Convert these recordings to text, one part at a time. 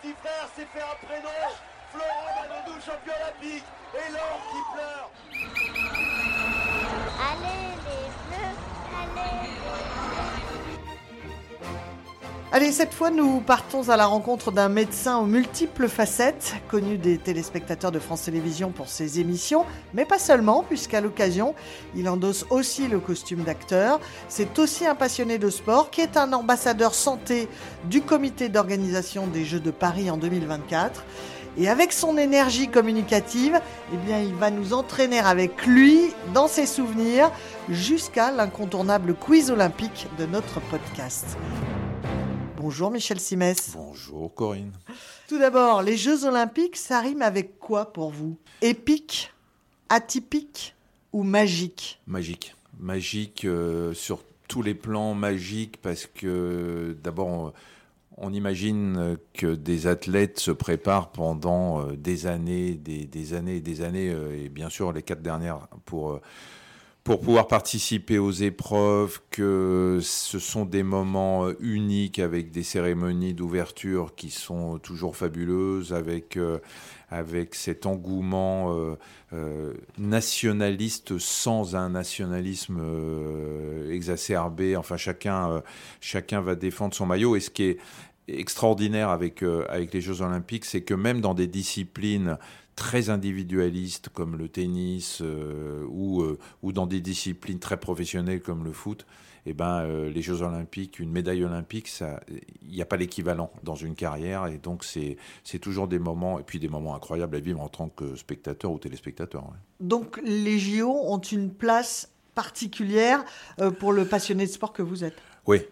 Petit frère s'est fait un prénom. Florent Manodou, champion olympique. Et l'or qui pleure. Cette fois, nous partons à la rencontre d'un médecin aux multiples facettes, connu des téléspectateurs de France Télévisions pour ses émissions, mais pas seulement, puisqu'à l'occasion, il endosse aussi le costume d'acteur. C'est aussi un passionné de sport qui est un ambassadeur santé du comité d'organisation des Jeux de Paris en 2024. Et avec son énergie communicative, eh bien, il va nous entraîner avec lui dans ses souvenirs jusqu'à l'incontournable quiz olympique de notre podcast. Bonjour Michel Simès. Bonjour Corinne. Tout d'abord, les Jeux Olympiques, ça rime avec quoi pour vous? Épique, atypique ou magique? Magique. Magique euh, sur tous les plans, magique parce que d'abord, on, imagine que des athlètes se préparent pendant euh, des années, des, des années et des années, euh, et bien sûr les quatre dernières pour pour pouvoir participer aux épreuves, que ce sont des moments euh, uniques avec des cérémonies d'ouverture qui sont toujours fabuleuses, avec, euh, avec cet engouement euh, nationaliste sans un nationalisme exacerbé. Enfin, chacun, chacun va défendre son maillot. Et ce qui est extraordinaire avec, avec les Jeux Olympiques, c'est que même dans des disciplines très individualistes comme le tennis euh, ou, euh, ou dans des disciplines très professionnelles comme le foot, eh ben, euh, les Jeux Olympiques, une médaille olympique, il n'y a pas l'équivalent dans une carrière. Et donc, c'est toujours des moments, et puis des moments incroyables à vivre en tant que spectateur ou téléspectateur. Donc, les JO ont une place particulière pour le passionné de sport que vous êtes? Oui,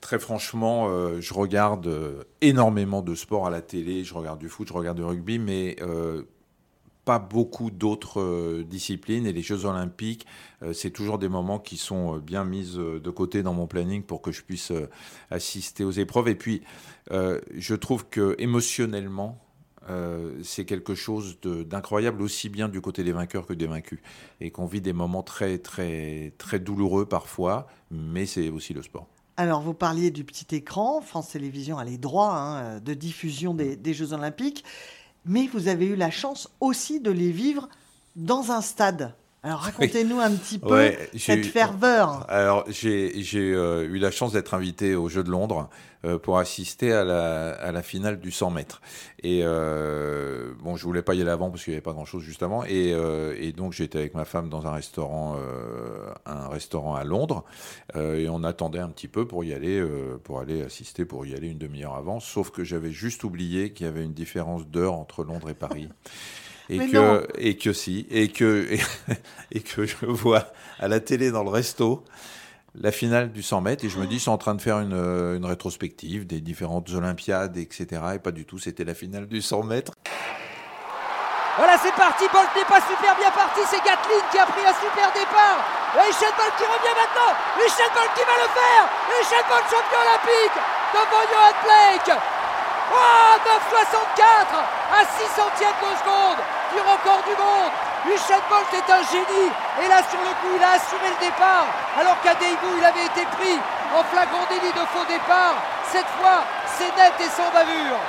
très franchement, euh, je regarde euh, énormément de sport à la télé. Je regarde du foot, je regarde du rugby, mais euh, pas beaucoup d'autres disciplines. Et les Jeux Olympiques, c'est toujours des moments qui sont bien mis de côté dans mon planning pour que je puisse assister aux épreuves. Et puis, je trouve que émotionnellement, c'est quelque chose d'incroyable aussi bien du côté des vainqueurs que des vaincus et qu'on vit des moments très très très douloureux parfois mais c'est aussi le sport. Alors, vous parliez du petit écran. France Télévisions a les droits hein, de diffusion des, Jeux Olympiques. Mais vous avez eu la chance aussi de les vivre dans un stade. Alors racontez-nous un petit peu cette ferveur. Alors j'ai euh, eu la chance d'être invité aux Jeux de Londres euh, pour assister à la, à la, finale du 100 mètres. Et euh, bon, je voulais pas y aller avant parce qu'il n'y avait pas grand-chose juste avant. Et, et donc j'étais avec ma femme dans un restaurant, un restaurant à Londres, et on attendait un petit peu pour y aller, pour aller assister, pour y aller une demi-heure avant. Sauf que j'avais juste oublié qu'il y avait une différence d'heure entre Londres et Paris et que, et que si, et que, et, que je vois à la télé dans le resto la finale du 100 mètres et je me dis, ils sont en train de faire une, une rétrospective des différentes Olympiades, etc. Et pas du tout, c'était la finale du 100 mètres. Voilà, c'est parti. Bolt n'est pas super bien parti. C'est Gatlin qui a pris un super départ. Et Michel Bolt qui revient maintenant. Michel Bolt qui va le faire. Michel Bolt champion olympique devant Johan Blake. Oh, 9,64 à 6 centièmes de seconde du record du monde. Michel Bolt est un génie. Et là, sur le coup, il a assuré le départ. Alors qu'à Daegu, il avait été pris en flagrant délit de faux départ. Cette fois, c'est net et sans bavure.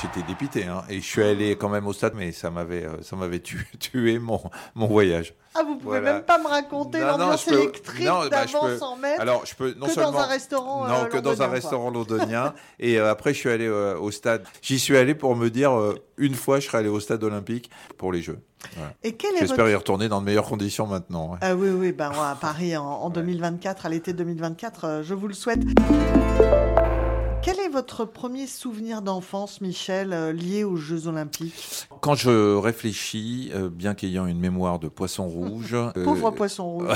J'étais dépité, hein. et je suis allé quand même au stade, mais ça m'avait, euh, tué, mon voyage. Ah, vous pouvez même pas me raconter l'ambiance électrique bah, d'avant 100 mètres Alors, je peux non que dans un restaurant Non, euh, que dans un restaurant londonien. et euh, après, je suis allé au stade. J'y suis allé pour me dire, une fois, je serai allé au stade olympique pour les Jeux. Et J'espère y retourner dans de meilleures conditions maintenant. Ah oui, oui, ben, à Paris en, en 2024, à l'été 2024, je vous le souhaite. Est votre premier souvenir d'enfance, Michel, euh, lié aux Jeux Olympiques? Quand je réfléchis, euh, bien qu'ayant une mémoire de poisson rouge. Pauvre euh, poisson rouge.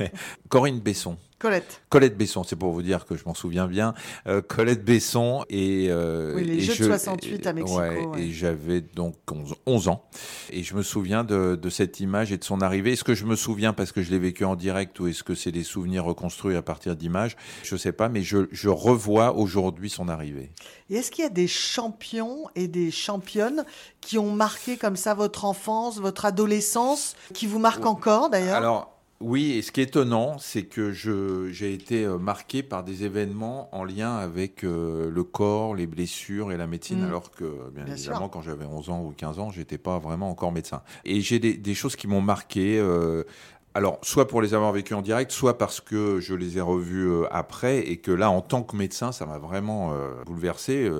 Corinne Besson. Colette. Colette Besson, c'est pour vous dire que je m'en souviens bien. Euh, Colette Besson et. Euh, oui, les et Jeux je, de 68 à Mexico. Ouais, ouais. Et j'avais donc 11, 11, ans. Et je me souviens de, de, cette image et de son arrivée. Est-ce que je me souviens parce que je l'ai vécu en direct ou est-ce que c'est des souvenirs reconstruits à partir d'images? Je ne sais pas, mais je, je revois aujourd'hui son arrivée. Et est-ce qu'il y a des champions et des championnes qui ont marqué comme ça votre enfance, votre adolescence, qui vous marquent encore d'ailleurs? Alors, oui, et ce qui est étonnant, c'est que j'ai été euh, marqué par des événements en lien avec euh, le corps, les blessures et la médecine, mmh. alors que, bien, bien évidemment, sûr. quand j'avais 11 ans ou 15 ans, j'étais pas vraiment encore médecin. Et j'ai des, des, choses qui m'ont marqué. Euh, alors, soit pour les avoir vécues en direct, soit parce que je les ai revues euh, après et que là, en tant que médecin, ça m'a vraiment bouleversé.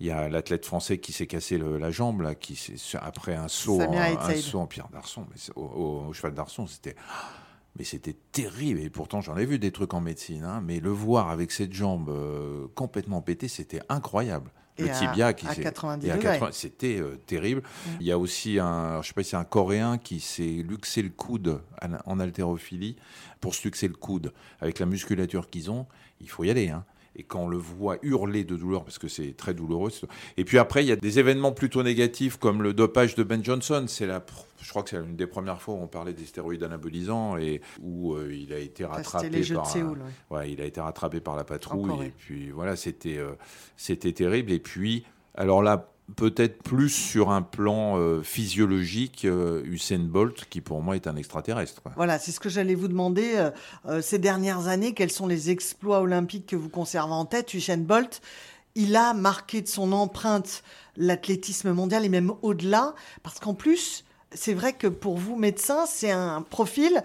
Il y a l'athlète français qui s'est cassé le, la jambe, là, qui après un saut, en, un saut en pierre d'arçon, au, au, au, cheval d'arçon, c'était mais c'était terrible. Et pourtant, j'en ai vu des trucs en médecine. Hein, mais le voir avec cette jambe euh, complètement pétée, c'était incroyable. Et le à, tibia qui à 90 c'était euh, terrible. Mmh. Il y a aussi un, je sais pas si c'est un Coréen qui s'est luxé le coude en haltérophilie pour se luxer le coude avec la musculature qu'ils ont. Il faut y aller. Hein et quand on le voit hurler de douleur, parce que c'est très douloureux. Et puis après, il y a des événements plutôt négatifs, comme le dopage de Ben Johnson. C'est la, je crois que c'est une des premières fois où on parlait des stéroïdes anabolisants et où euh, il a été rattrapé les jeux par, de Séoul, ouais. ouais. il a été rattrapé par la patrouille. Encore, et puis voilà, c'était, euh, c'était terrible. Et puis, alors là, peut-être plus sur un plan euh, physiologique, euh, Usain Bolt, qui pour moi est un extraterrestre. Voilà, c'est ce que j'allais vous demander. Euh, ces dernières années, quels sont les exploits olympiques que vous conservez en tête Usain Bolt, il a marqué de son empreinte l'athlétisme mondial et même au-delà, parce qu'en plus, c'est vrai que pour vous, médecin, c'est un profil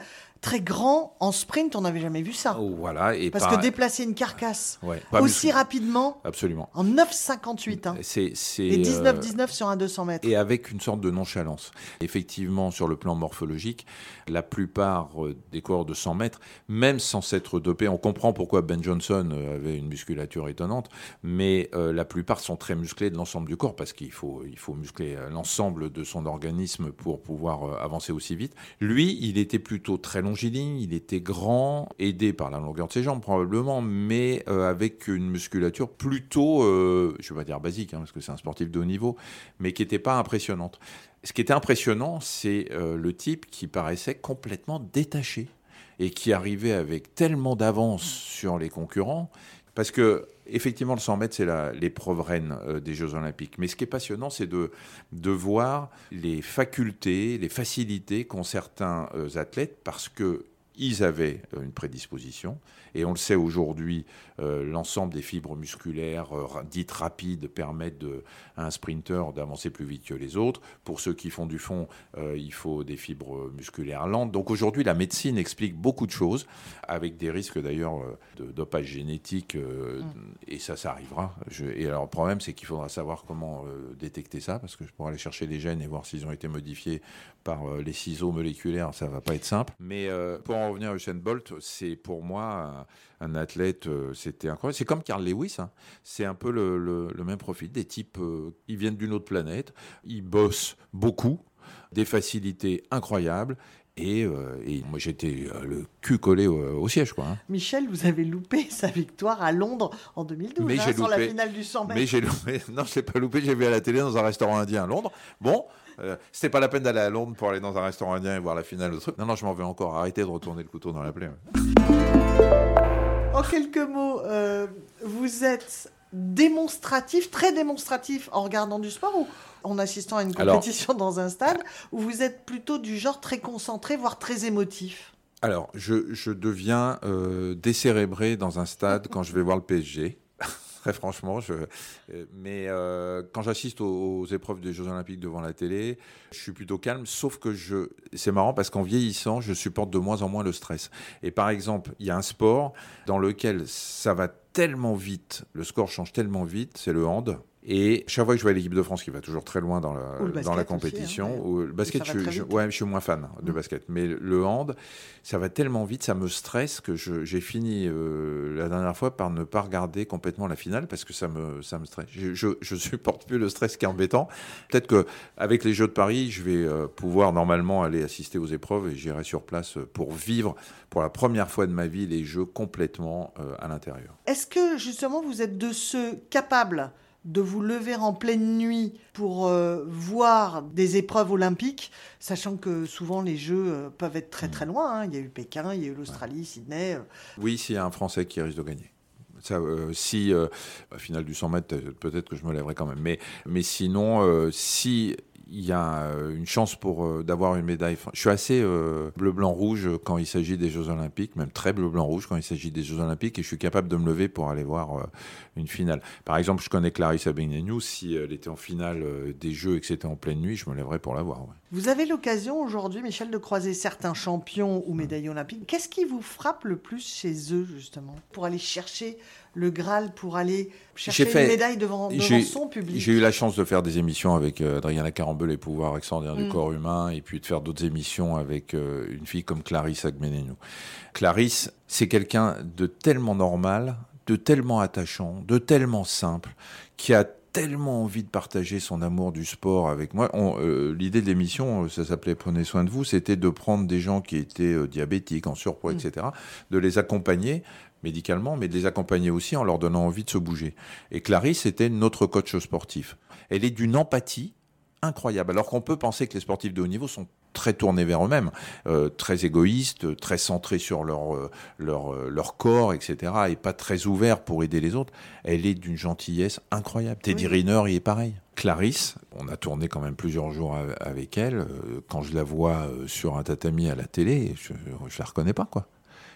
très grand en sprint, on n'avait jamais vu ça. Oh, voilà, et Parce par... que déplacer une carcasse ouais, aussi rapidement, Absolument. en 9,58, hein. c'est, et 19,19 euh... sur un 200 mètres. Et avec une sorte de nonchalance. Effectivement, sur le plan morphologique, la plupart euh, des coureurs de 100 mètres, même sans s'être dopés, on comprend pourquoi Ben Johnson euh, avait une musculature étonnante, mais euh, la plupart sont très musclés de l'ensemble du corps, parce qu'il faut, il faut muscler l'ensemble de son organisme pour pouvoir avancer aussi vite. Lui, il était plutôt très il était grand, aidé par la longueur de ses jambes probablement, mais euh, avec une musculature plutôt, euh, je ne vais pas dire basique, hein, parce que c'est un sportif de haut niveau, mais qui n'était pas impressionnante. Ce qui était impressionnant, c'est euh, le type qui paraissait complètement détaché et qui arrivait avec tellement d'avance sur les concurrents, parce que effectivement, le 100 mètres, c'est l'épreuve reine euh, des Jeux Olympiques. Mais ce qui est passionnant, c'est de, de voir les facultés, les facilités qu'ont certains euh, athlètes parce que ils avaient une prédisposition. Et on le sait aujourd'hui, euh, l'ensemble des fibres musculaires euh, dites rapides permettent de, à un sprinter d'avancer plus vite que les autres. Pour ceux qui font du fond, euh, il faut des fibres musculaires lentes. Donc aujourd'hui, la médecine explique beaucoup de choses, avec des risques d'ailleurs de dopage génétique, mm. et ça, ça arrivera. Je, et alors le problème, c'est qu'il faudra savoir comment détecter ça, parce que pour aller chercher les gènes et voir s'ils ont été modifiés par les ciseaux moléculaires, ça va pas être simple. Mais pour en revenir à Usain Bolt, c'est pour moi un, athlète, euh, c'était incroyable. C'est comme Carl Lewis, hein. c'est un peu le, le, même profil. Des types, euh, ils viennent d'une autre planète, ils bossent beaucoup, des facilités incroyables. Et, euh, et moi, j'étais le cul collé au, au siège. Quoi, hein. Michel, vous avez loupé sa victoire à Londres en 2012, mais hein, j'ai sur loupé, la finale du 100 mètres. Mais j'ai loupé. Non, je l'ai pas loupé. J'ai vu à la télé dans un restaurant indien à Londres. Bon, euh, c'était pas la peine d'aller à Londres pour aller dans un restaurant indien et voir la finale de truc. Non, non, je m'en vais encore. Arrêtez de retourner le couteau dans la plaie. En quelques mots, euh, vous êtes démonstratif, très démonstratif en regardant du sport ou en assistant à une compétition Alors, dans un stade, ou vous êtes plutôt du genre très concentré, voire très émotif? Alors, je, je deviens euh, décérébré dans un stade quand je vais voir le PSG franchement. Je, mais euh, quand j'assiste aux, aux, épreuves des Jeux Olympiques devant la télé, je suis plutôt calme, sauf que je, c'est marrant parce qu'en vieillissant, je supporte de moins en moins le stress. Et par exemple, il y a un sport dans lequel ça va tellement vite, le score change tellement vite, c'est le hand. Et chaque fois que je vois l'équipe de France qui va toujours très loin dans la, dans aussi, compétition, hein, ou le basket, ça je, ouais, je suis moins fan de Mm. basket. Mais le hand, ça va tellement vite, ça me stresse que j'ai fini euh, la dernière fois par ne pas regarder complètement la finale parce que ça me, ça me stresse. Je, je, supporte plus le stress qui est embêtant. Peut-être que avec les Jeux de Paris, je vais euh, pouvoir normalement aller assister aux épreuves et j'irai sur place pour vivre pour la première fois de ma vie les Jeux complètement euh, à l'intérieur. Est-ce que justement vous êtes de ceux capables de vous lever en pleine nuit pour euh, voir des épreuves olympiques, sachant que souvent les Jeux euh, peuvent être très très loin. hein. Il y a eu Pékin, il y a eu l'Australie, Sydney. euh. Oui, s'il y a un Français qui risque de gagner. Ça, euh, si, euh, à finale du 100 mètres, peut-être que je me lèverai quand même. Mais, mais sinon, euh, si il y a euh, une chance pour euh, d'avoir une médaille. Je suis assez euh, bleu-blanc-rouge quand il s'agit des Jeux Olympiques, même très bleu-blanc-rouge quand il s'agit des Jeux Olympiques, et je suis capable de me lever pour aller voir une finale. Par exemple, je connais Clarissa Begnaniou, si elle était en finale des Jeux et que c'était en pleine nuit, je me lèverais pour la voir. Vous avez l'occasion aujourd'hui, Michel, de croiser certains champions ou médaillés olympiques. Qu'est-ce qui vous frappe le plus chez eux, justement, pour aller chercher le Graal, pour aller chercher fait- une médaille devant, devant son public J'ai eu la chance de faire des émissions avec euh, Adriana Carambeu, Les pouvoirs extraordinaires du Mm. corps humain, et puis de faire d'autres émissions avec euh, une fille comme Clarisse Agmenenou. Clarisse, c'est quelqu'un de tellement normal, de tellement attachant, de tellement simple, qui a tellement envie de partager son amour du sport avec moi. Euh, L'idée de l'émission, euh, ça s'appelait Prenez soin de vous, c'était de prendre des gens qui étaient euh, diabétiques, en surpoids, Mm. etc., de les accompagner médicalement, mais de les accompagner aussi en leur donnant envie de se bouger. Et Clarisse était notre coach sportif. Elle est d'une empathie incroyable, alors qu'on peut penser que les sportifs de haut niveau sont très tournés vers eux-mêmes, euh, très égoïstes, très centrés sur leur, euh, leur, euh, leur corps, etc., et pas très ouverts pour aider les autres. Elle est d'une gentillesse incroyable. Teddy Oui. Riner, il est pareil. Clarisse, on a tourné quand même plusieurs jours avec elle. Quand je la vois sur un tatami à la télé, je, je la reconnais pas, quoi.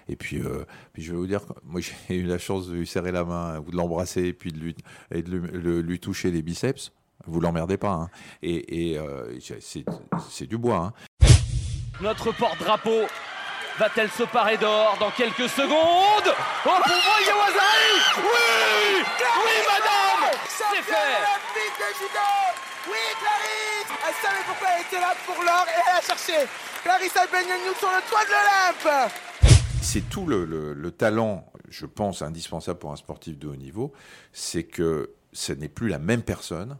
Et puis, euh, puis je vais vous dire, moi j'ai eu la chance de lui serrer la main, ou de l'embrasser, et puis de lui, et de lui, le- lui toucher les biceps. Vous l'emmerdez pas. hein. Et, et, euh, c'est c'est du bois. hein. Notre porte-drapeau va-t-elle se parer d'or dans quelques secondes Oh pour moi Yawazari Oui Oui madame C'est fait olympique de judo Oui, Clarisse Elle savait pourquoi elle était là pour l'or et elle a cherché. Clarissa Benyanyou sur le toit de l'Olympe. C'est tout le, le- le talent, je pense, indispensable pour un sportif de haut niveau, c'est que ce n'est plus la même personne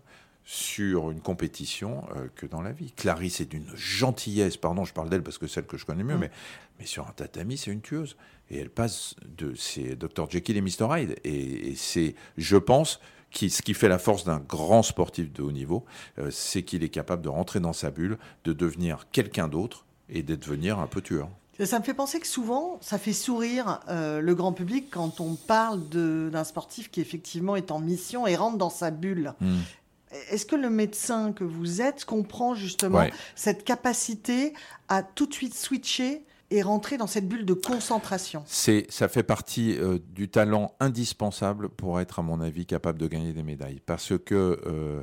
sur une compétition euh, que dans la vie. Clarisse est d'une gentillesse, pardon, je parle d'elle parce que c'est celle que je connais mieux, Mm. mais, mais sur un tatami, c'est une tueuse. Et elle passe de... C'est Dr Jekyll et Mr Hyde. Et, et c'est, je pense, qui, ce qui fait la force d'un grand sportif de haut niveau, euh, c'est qu'il est capable de rentrer dans sa bulle, de devenir quelqu'un d'autre et de devenir un peu tueur. Ça me fait penser que souvent, ça fait sourire euh, le grand public quand on parle de- d'un sportif qui effectivement est en mission et rentre dans sa bulle. Mm. Est-ce que le médecin que vous êtes comprend justement Ouais. cette capacité à tout de suite switcher et rentrer dans cette bulle de concentration? C'est, ça fait partie euh, du talent indispensable pour être, à mon avis, capable de gagner des médailles. Parce que euh,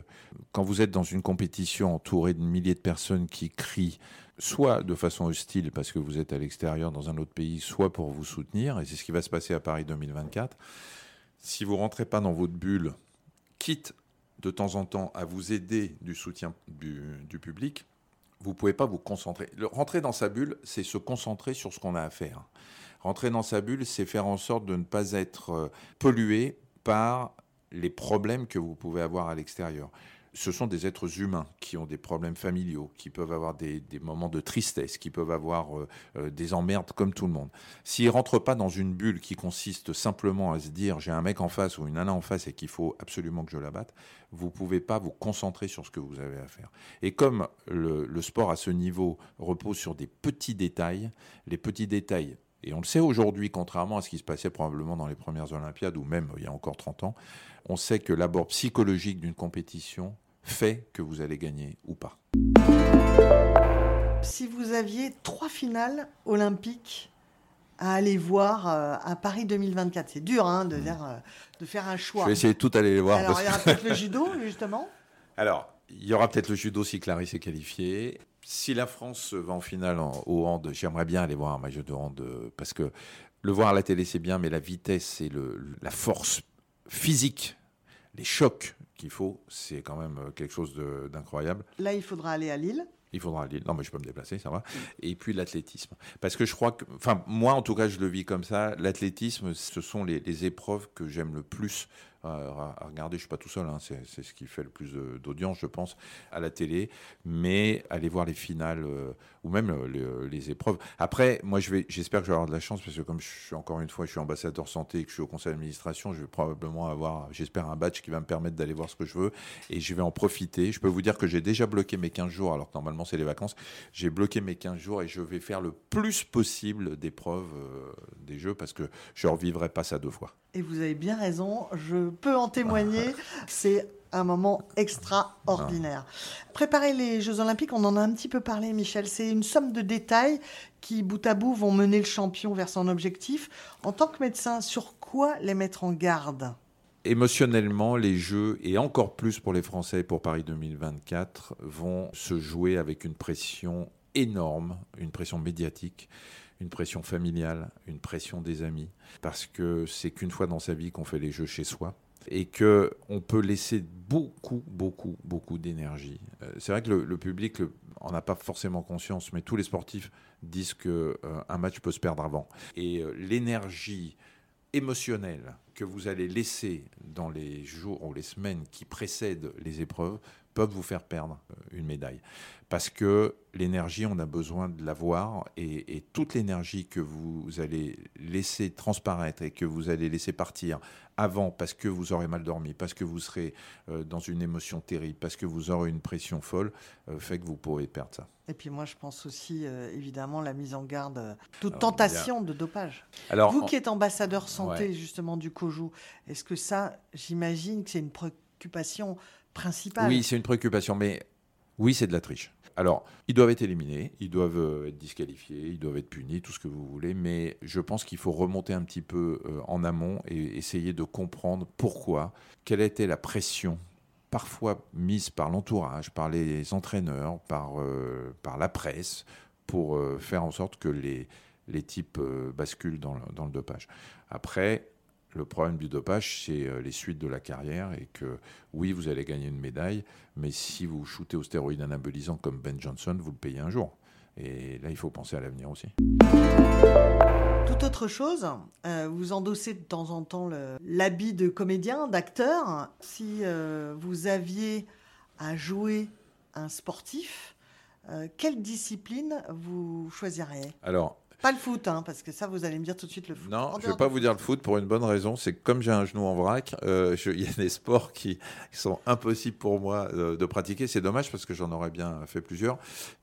quand vous êtes dans une compétition entouré de milliers de personnes qui crient, soit de façon hostile parce que vous êtes à l'extérieur dans un autre pays, soit pour vous soutenir, et c'est ce qui va se passer à Paris 2024, si vous rentrez pas dans votre bulle, quitte de temps en temps à vous aider du soutien du, public, vous pouvez pas vous concentrer. Rentrer dans sa bulle, c'est se concentrer sur ce qu'on a à faire. Rentrer dans sa bulle, c'est faire en sorte de ne pas être euh, pollué par les problèmes que vous pouvez avoir à l'extérieur. Ce sont des êtres humains qui ont des problèmes familiaux, qui peuvent avoir des, moments de tristesse, qui peuvent avoir euh, euh, des emmerdes comme tout le monde. S'ils ne rentrent pas dans une bulle qui consiste simplement à se dire j'ai un mec en face ou une nana en face et qu'il faut absolument que je la batte, vous ne pouvez pas vous concentrer sur ce que vous avez à faire. Et comme le sport à ce niveau repose sur des petits détails, les petits détails, et on le sait aujourd'hui, contrairement à ce qui se passait probablement dans les premières Olympiades ou même il y a encore 30 ans, on sait que l'abord psychologique d'une compétition fait que vous allez gagner ou pas. Si vous aviez trois finales olympiques à aller voir euh, à Paris 2024, c'est dur hein, de, dire, euh, de faire un Je choix. vais essayer de tout aller les voir. Alors il y aura peut-être le judo justement. Alors, il y aura peut-être le judo si Clarisse est qualifiée. Si la France va en finale en- au hand, j'aimerais bien aller voir un match de hand euh, parce que le voir à la télé c'est bien, mais la vitesse et le, la force physique, les chocs qu'il faut, c'est quand même quelque chose d'incroyable. Là, il faudra aller à Lille. Il faudra aller. Non, mais je peux me déplacer, ça va. Et puis l'athlétisme. Parce que je crois que. Enfin, moi, en tout cas, je le vis comme ça. L'athlétisme, ce sont les, les épreuves que j'aime le plus à, regarder. Je suis pas tout seul, hein, c'est ce qui fait le plus d'audience, je pense, à la télé. Mais aller voir les finales euh, ou même euh, les, épreuves. Après, moi, j'espère que je vais avoir de la chance parce que comme je suis encore une fois, je suis ambassadeur santé et que je suis au conseil d'administration, je vais probablement avoir, j'espère, un badge qui va me permettre d'aller voir ce que je veux et je vais en profiter. Je peux vous dire que j'ai déjà bloqué mes 15 jours, alors que normalement c'est les vacances. J'ai bloqué mes 15 jours et je vais faire le plus possible d'épreuves euh, des jeux parce que je ne revivrai pas ça deux fois. Et vous avez bien raison, je peux en témoigner. C'est un moment extraordinaire. Préparer les Jeux Olympiques, on en a un petit peu parlé, Michel. C'est une somme de détails qui, bout à bout, vont mener le champion vers son objectif. En tant que médecin, sur quoi les mettre en garde? Émotionnellement, les Jeux, et encore plus pour les Français pour Paris 2024, vont se jouer avec une pression énorme, une pression médiatique une pression familiale, une pression des amis, parce que c'est qu'une fois dans sa vie qu'on fait les jeux chez soi et que on peut laisser beaucoup, beaucoup, beaucoup d'énergie. Euh, c'est vrai que le, public en a pas forcément conscience, mais tous les sportifs disent que euh, un match peut se perdre avant. Et euh, l'énergie émotionnelle que vous allez laisser dans les jours ou les semaines qui précèdent les épreuves peuvent vous faire perdre une médaille parce que l'énergie, on a besoin de l'avoir, et, et toute l'énergie que vous allez laisser transparaître et que vous allez laisser partir avant, parce que vous aurez mal dormi, parce que vous serez euh, dans une émotion terrible, parce que vous aurez une pression folle, euh, fait que vous pourrez perdre ça. Et puis moi, je pense aussi, euh, évidemment, la mise en garde, toute tentation de dopage. Alors, vous qui êtes ambassadeur santé, justement, du COJOU, est-ce que ça, j'imagine que c'est une préoccupation Oui, c'est une préoccupation, mais oui, c'est de la triche. Alors, ils doivent être éliminés, ils doivent euh, être disqualifiés, ils doivent être punis, tout ce que vous voulez, mais je pense qu'il faut remonter un petit peu euh, en amont et essayer de comprendre pourquoi, quelle était la pression parfois mise par l'entourage, par les entraîneurs, par, euh, par la presse, pour faire en sorte que les, les types basculent dans dans le dopage. Après, le problème du dopage, c'est euh, les suites de la carrière et que oui, vous allez gagner une médaille, mais si vous shootez au stéroïde anabolisant comme Ben Johnson, vous le payez un jour. Et là, il faut penser à l'avenir aussi. Toute autre chose, euh, vous endossez de temps en temps l'habit de comédien, d'acteur. Si euh, vous aviez à jouer un sportif, quelle discipline vous choisiriez? Alors, pas le foot, hein, parce que ça, vous allez me dire tout de suite le foot. Non, je ne vais pas vous dire le foot pour une bonne raison. C'est que comme j'ai un genou en vrac, euh, il y a des sports qui, sont impossibles pour moi euh, de pratiquer. C'est dommage parce que j'en aurais bien fait plusieurs.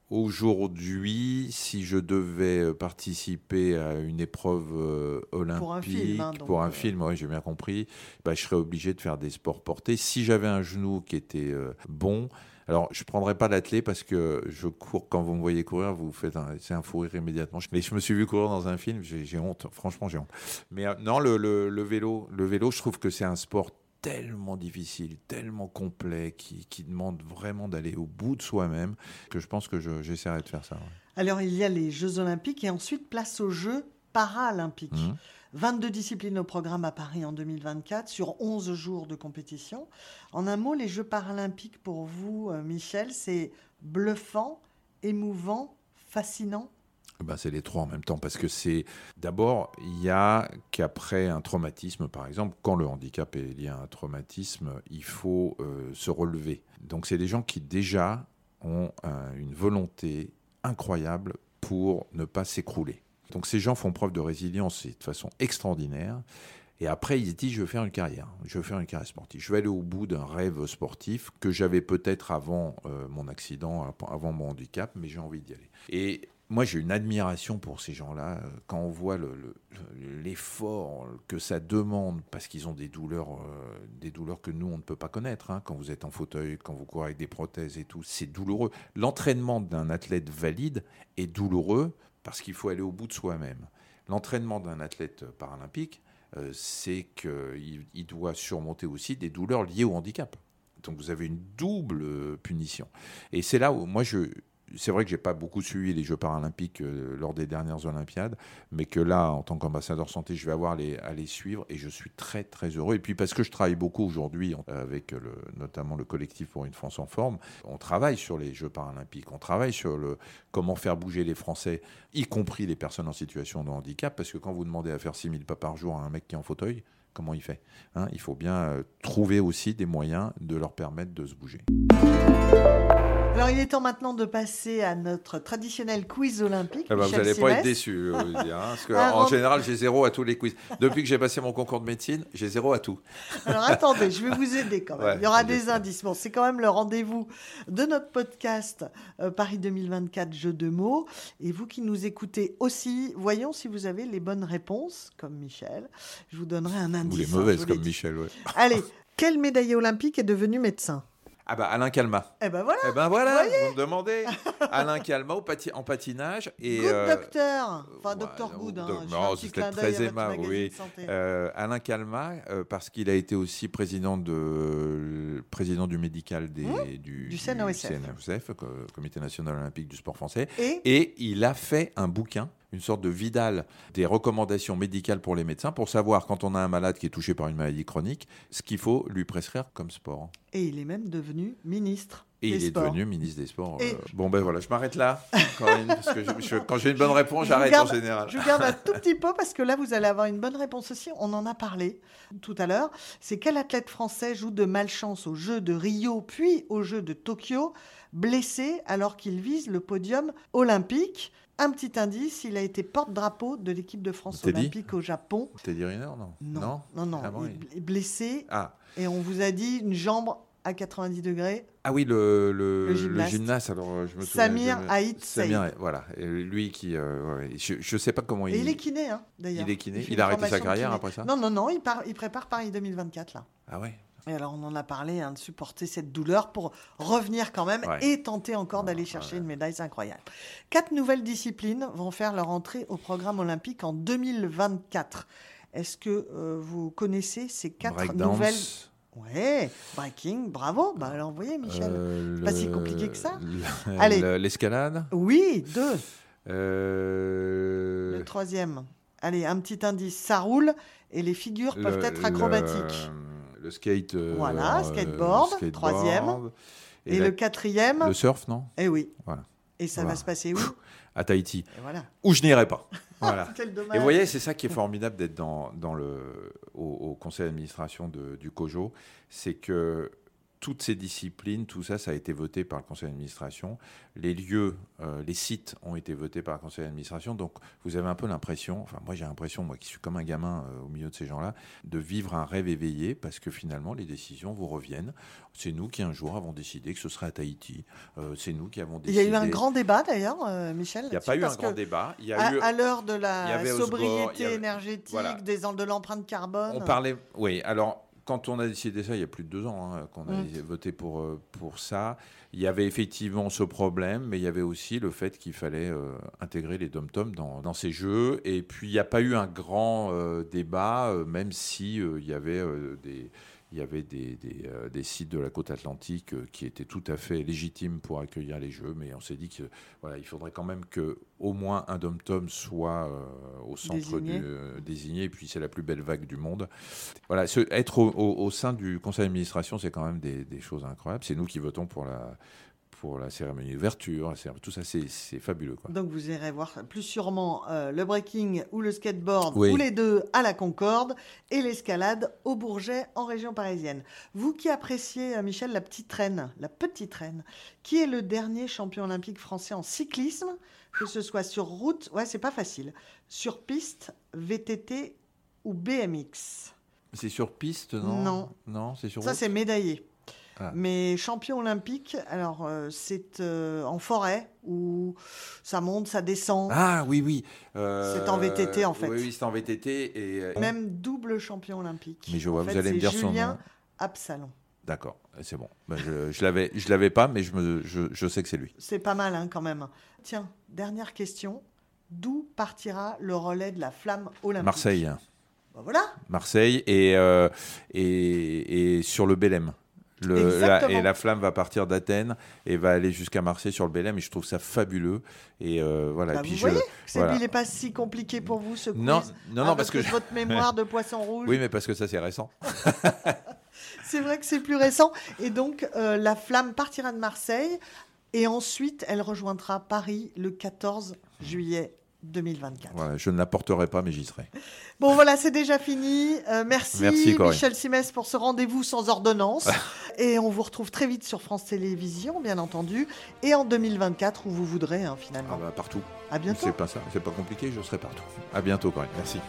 Aujourd'hui, si je devais euh, participer à une épreuve olympique, pour un film, hein, pour un film oui, j'ai bien compris, bah, je serais obligé de faire des sports portés. Si j'avais un genou qui était bon, alors, je ne prendrai pas l'athlé parce que je cours, quand vous me voyez courir, vous faites un, c'est un fou rire immédiatement. Mais je me suis vu courir dans un film, j'ai, honte, franchement, j'ai honte. Mais euh, non, le, le, vélo, le vélo, je trouve que c'est un sport tellement difficile, tellement complet, qui, qui demande vraiment d'aller au bout de soi-même, que je pense que j'essaierai de faire ça. Alors, il y a les Jeux Olympiques et ensuite place aux Jeux Paralympiques. Mmh. 22 disciplines au programme à Paris en 2024 sur 11 jours de compétition. En un mot, les Jeux paralympiques pour vous, euh, Michel, c'est bluffant, émouvant, fascinant? Ben, c'est les trois en même temps parce que c'est d'abord il y a qu'après un traumatisme par exemple quand le handicap est lié à un traumatisme il faut euh, se relever. Donc c'est des gens qui déjà ont une volonté incroyable pour ne pas s'écrouler donc ces gens font preuve de résilience de façon extraordinaire. Et après, ils se disent, je veux faire une carrière, je veux faire une carrière sportive. Je vais aller au bout d'un rêve sportif que j'avais peut-être avant euh, mon accident, avant mon handicap, mais j'ai envie d'y aller. Et moi, j'ai une admiration pour ces gens-là. Quand on voit l'effort que ça demande, parce qu'ils ont des douleurs, euh, des douleurs que nous, on ne peut pas connaître. Hein. quand vous êtes en fauteuil, quand vous courez avec des prothèses et tout, c'est douloureux. L'entraînement d'un athlète valide est douloureux parce qu'il faut aller au bout de soi-même. L'entraînement d'un athlète paralympique, euh, c'est qu'il il doit surmonter aussi des douleurs liées au handicap. Donc vous avez une double punition. Et c'est là où moi je, c'est vrai que j'ai pas beaucoup suivi les Jeux paralympiques euh, lors des dernières Olympiades, mais que là, en tant qu'ambassadeur santé, je vais avoir les, à les suivre et je suis très très heureux. Et puis parce que je travaille beaucoup aujourd'hui avec le, notamment le collectif pour une France en forme, on travaille sur les Jeux paralympiques, on travaille sur le comment faire bouger les Français, y compris les personnes en situation de handicap, parce que quand vous demandez à faire 6000 pas par jour à un mec qui est en fauteuil, comment il fait hein? Il faut bien euh, trouver aussi des moyens de leur permettre de se bouger. Alors, il est temps maintenant de passer à notre traditionnel quiz olympique. Eh ben, vous n'allez pas être déçu, hein, parce que, en général, j'ai zéro à tous les quiz. Depuis que j'ai passé mon concours de médecine, j'ai zéro à tout. Alors, attendez, je vais vous aider quand même. il y aura des indices. Bon, c'est quand même le rendez-vous de notre podcast euh, Paris 2024 Jeux de mots. Et vous qui nous écoutez aussi, voyons si vous avez les bonnes réponses, comme Michel. Je vous donnerai un indice. Ou les mauvaises, comme Michel, ouais. Allez, quel médaillé olympique est devenu médecin? Ah bah Alain Calma. Eh ben voilà. Eh ben voilà, vous, me demandez. Alain Calma en patinage et. Good euh, docteur. Enfin docteur Good. Hein, non, c'était très aimable. Oui. Euh, Alain Calma euh, parce qu'il a été aussi président de président du médical des, mmh. du, du CNOSF, Comité national olympique du sport français, et, et il a fait un bouquin une sorte de Vidal des recommandations médicales pour les médecins pour savoir quand on a un malade qui est touché par une maladie chronique, ce qu'il faut lui prescrire comme sport. Et il est même devenu ministre. Et il est devenu ministre des Sports. Euh, bon, ben voilà, je m'arrête là, parce que quand j'ai une bonne réponse, j'arrête en général. Je garde un tout petit peu, parce que là, vous allez avoir une bonne réponse aussi. On en a parlé tout à l'heure. C'est quel athlète français joue de malchance aux Jeux de Rio, puis aux Jeux de Tokyo, blessé alors qu'il vise le podium olympique? Un petit indice, il a été porte-drapeau de l'équipe de France olympique au Japon. Teddy Riner, non Non, non, non. Ah il est blessé. Ah. Et on vous a dit une jambe à 90 degrés. Ah oui, le, le, gymnaste. alors euh, je me Samir Haït Samir, voilà. Et lui qui. Euh, je ne sais pas comment il. Et il est kiné, hein, d'ailleurs. Il est kiné. Il, a arrêté sa carrière après ça Non, non, non. Il, part, il prépare Paris 2024, là. Ah ouais et alors, on en a parlé, hein, de supporter cette douleur pour revenir quand même et tenter encore d'aller chercher une médaille incroyable. Quatre nouvelles disciplines vont faire leur entrée au programme olympique en 2024. Est-ce que euh, vous connaissez ces quatre nouvelles? Ouais, breaking, bravo. Bah alors, vous voyez, Michel, euh, pas si compliqué que ça. Allez, l'escalade? Oui, deux. Euh, le troisième. Allez, un petit indice. Ça roule et les figures peuvent être acrobatiques le skate. Euh, voilà, skateboard, troisième. Et, le quatrième. Le surf, non? Eh oui. Voilà. Et ça va se passer où? À Tahiti. Et voilà. Où je n'irai pas. Voilà. Quel dommage. Et vous voyez, c'est ça qui est formidable d'être dans, dans le, au, conseil d'administration du COJO, c'est que toutes ces disciplines, tout ça, ça a été voté par le conseil d'administration. Les lieux, euh, les sites ont été votés par le conseil d'administration. Donc, vous avez un peu l'impression, enfin, moi j'ai l'impression, moi qui suis comme un gamin euh, au milieu de ces gens-là, de vivre un rêve éveillé parce que finalement, les décisions vous reviennent. C'est nous qui un jour avons décidé que ce serait à Tahiti. Euh, c'est nous qui avons décidé. Il y a eu un grand débat d'ailleurs, Michel. Il n'y a pas eu un grand débat. Il y a à, eu... à l'heure de la sobriété énergétique, des, de l'empreinte carbone. On parlait, oui, alors quand on a décidé ça, il y a plus de deux ans hein, qu'on a mm. voté pour, euh, pour ça, il y avait effectivement ce problème, mais il y avait aussi le fait qu'il fallait euh, intégrer les dom-toms dans, dans, ces jeux. Et puis, il n'y a pas eu un grand euh, débat, même si il y avait des il y avait des, euh, des, sites de la côte atlantique euh, qui étaient tout à fait légitimes pour accueillir les Jeux, mais on s'est dit qu'il voilà, il faudrait quand même que au moins un dom-tom soit euh, au centre désigné. Du, désigné, et puis c'est la plus belle vague du monde. Voilà, être au, au, sein du conseil d'administration, c'est quand même des, des choses incroyables. C'est nous qui votons pour la pour la cérémonie d'ouverture, tout ça, c'est fabuleux. Quoi. Donc vous irez voir plus sûrement euh, le breaking ou le skateboard, ou les deux à la Concorde, et l'escalade au Bourget en région parisienne. Vous qui appréciez, euh, Michel, la petite traîne, la petite traîne, qui est le dernier champion olympique français en cyclisme, que ce soit sur route, ouais, c'est pas facile, sur piste, VTT ou BMX C'est sur piste, non? Non. Non, c'est sur Ça, c'est médaillé. Ah. Mais champion olympique, alors euh, c'est euh, en forêt où ça monte, ça descend. Ah oui, oui. Euh, c'est en VTT en fait. Oui, c'est en VTT. Et, Même double champion olympique. Mais je vois, vous allez me dire son nom. Absalon. D'accord, c'est bon. Ben, je je l'avais, je l'avais pas, mais je, me, je, je sais que c'est lui. C'est pas mal hein, quand même. Tiens, dernière question. D'où partira le relais de la flamme olympique Marseille. Ben, voilà. Marseille et, et, et sur le Bélem. Le, la- Exactement. et la flamme va partir d'Athènes et va aller jusqu'à Marseille sur le Bélem. Et je trouve ça fabuleux. Et euh, voilà. Bah, et puis vous je- voyez, il n'est pas si compliqué pour vous ce quiz. Non, non, Ah, non, parce que je- votre mémoire de poisson rouge. Oui, mais parce que ça, c'est récent. C'est vrai que c'est plus récent. Et donc, euh, la flamme partira de Marseille et ensuite, elle rejoindra Paris le 14 juillet 2024. Voilà, je ne la porterai pas, mais j'y serai. Bon, voilà, c'est déjà fini. Euh, merci, Merci. Michel Simès pour ce rendez-vous sans ordonnance. et on vous retrouve très vite sur France Télévisions, bien entendu, et en 2024 où vous voudrez, hein, Ah finalement. bah, partout. À bientôt. C'est pas ça, c'est pas compliqué, je serai partout. À bientôt, Corinne. Merci.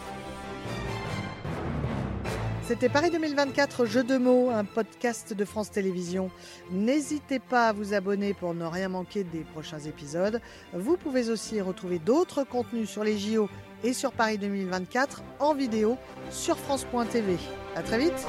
C'était Paris 2024, jeu de mots, un podcast de France Télévisions. N'hésitez pas à vous abonner pour ne rien manquer des prochains épisodes. Vous pouvez aussi retrouver d'autres contenus sur les JO et sur Paris 2024 en vidéo sur France.tv. À très vite.